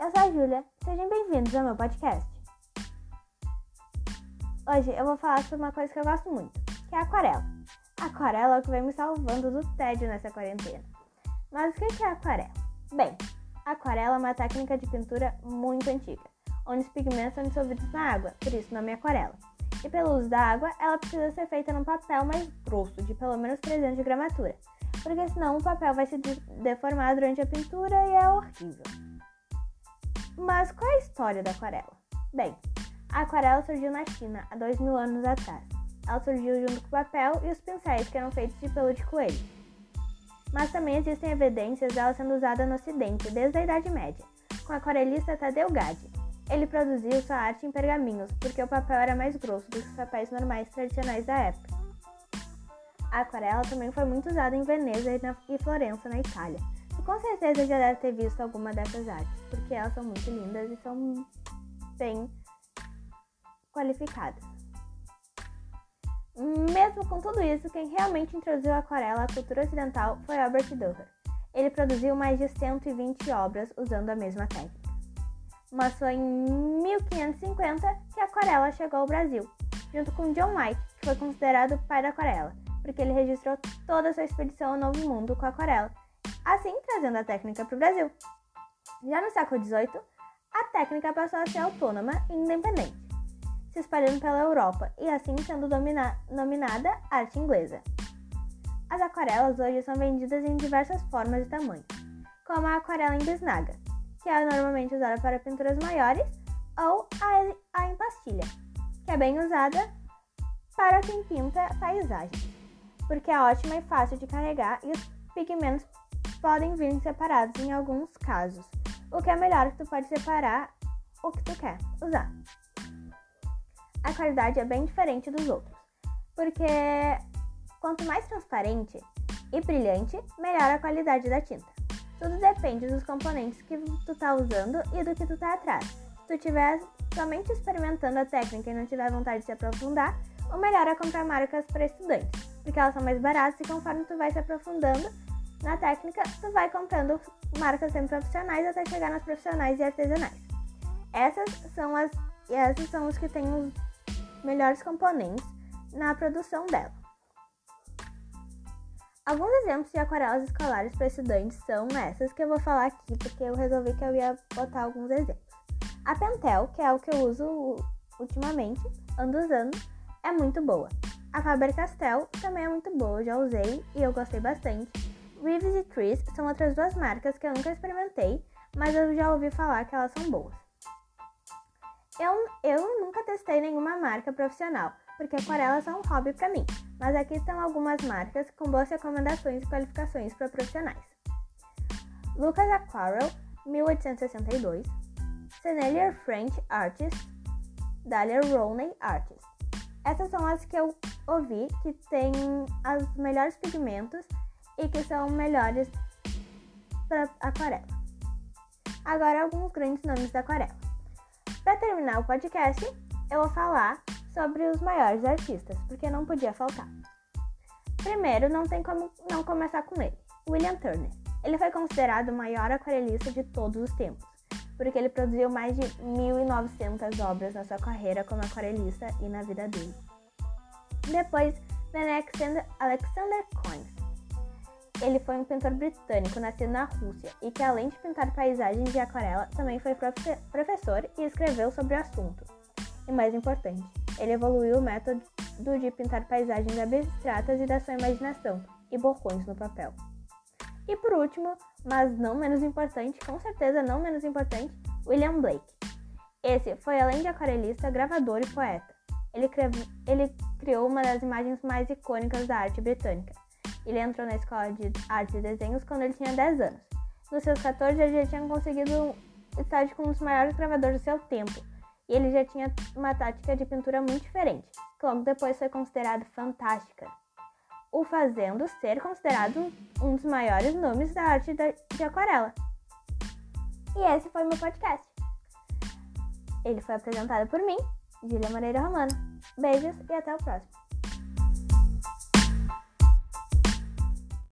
eu sou a Júlia. Sejam bem-vindos ao meu podcast. Hoje eu vou falar sobre uma coisa que eu gosto muito, que é a aquarela. A aquarela é o que vem me salvando do tédio nessa quarentena. Mas o que é aquarela? Bem, aquarela é uma técnica de pintura muito antiga, onde os pigmentos são dissolvidos na água, por isso o nome é aquarela. E pelo uso da água, ela precisa ser feita num papel mais grosso, de pelo menos 300 de gramatura, porque senão o papel vai se deformar durante a pintura e é horrível. Mas qual é a história da aquarela? Bem, a aquarela surgiu na China há dois mil anos atrás. Ela surgiu junto com o papel e os pincéis que eram feitos de pelo de coelho. Mas também existem evidências dela sendo usada no Ocidente desde a Idade Média, com o aquarelista Tadeu Gaddi. Ele produziu sua arte em pergaminhos, porque o papel era mais grosso do que os papéis normais tradicionais da época. A aquarela também foi muito usada em Veneza e Florença, na Itália, com certeza já deve ter visto alguma dessas artes, porque elas são muito lindas e são bem qualificadas. Mesmo com tudo isso, quem realmente introduziu a aquarela à cultura ocidental foi Albert Durer. Ele produziu mais de 120 obras usando a mesma técnica. Mas foi em 1550 que a aquarela chegou ao Brasil, junto com John White, que foi considerado o pai da aquarela, porque ele registrou toda a sua expedição ao Novo Mundo com a aquarela assim trazendo a técnica para o Brasil. Já no século XVIII, a técnica passou a ser autônoma e independente, se espalhando pela Europa e assim sendo denominada arte inglesa. As aquarelas hoje são vendidas em diversas formas e tamanhos, como a aquarela em bisnaga, que é normalmente usada para pinturas maiores, ou a, a em pastilha, que é bem usada para quem pinta paisagens, porque é ótima e fácil de carregar e os pigmentos podem vir separados em alguns casos. O que é melhor que tu pode separar o que tu quer usar. A qualidade é bem diferente dos outros, porque quanto mais transparente e brilhante, melhor a qualidade da tinta. Tudo depende dos componentes que tu tá usando e do que tu tá atrás. Se tu estiver somente experimentando a técnica e não tiver vontade de se aprofundar, o melhor é comprar marcas para estudantes, porque elas são mais baratas e conforme tu vai se aprofundando, na técnica, tu vai comprando marcas semi-profissionais até chegar nas profissionais e artesanais. Essas são as essas são os que têm os melhores componentes na produção dela. Alguns exemplos de aquarelas escolares para estudantes são essas que eu vou falar aqui porque eu resolvi que eu ia botar alguns exemplos. A Pentel, que é o que eu uso ultimamente, ando usando, é muito boa. A Faber-Castell também é muito boa, já usei e eu gostei bastante. Reeves e Trees são outras duas marcas que eu nunca experimentei, mas eu já ouvi falar que elas são boas. Eu, eu nunca testei nenhuma marca profissional, porque aquarelas são um hobby para mim, mas aqui estão algumas marcas com boas recomendações e qualificações para profissionais. Lucas Aquarel, 1862, Sennelier French Artist, Dahlia Roney Artist. Essas são as que eu ouvi que têm os melhores pigmentos e que são melhores para aquarela. Agora, alguns grandes nomes da aquarela. Para terminar o podcast, eu vou falar sobre os maiores artistas, porque não podia faltar. Primeiro, não tem como não começar com ele, William Turner. Ele foi considerado o maior aquarelista de todos os tempos, porque ele produziu mais de 1.900 obras na sua carreira como aquarelista e na vida dele. Depois, vem Alexander, Alexander Coins. Ele foi um pintor britânico nascido na Rússia e que, além de pintar paisagens de aquarela, também foi professor e escreveu sobre o assunto. E mais importante, ele evoluiu o método de pintar paisagens abstratas e da sua imaginação e borrões no papel. E por último, mas não menos importante, com certeza não menos importante, William Blake. Esse foi, além de aquarelista, gravador e poeta. Ele, ele criou uma das imagens mais icônicas da arte britânica, ele entrou na escola de artes e desenhos quando ele tinha 10 anos. Nos seus 14, ele já tinha conseguido estar com um dos maiores gravadores do seu tempo. E ele já tinha uma tática de pintura muito diferente, que logo depois foi considerada fantástica, o fazendo ser considerado um dos maiores nomes da arte de aquarela. E esse foi meu podcast. Ele foi apresentado por mim, Julia Moreira Romano. Beijos e até o próximo.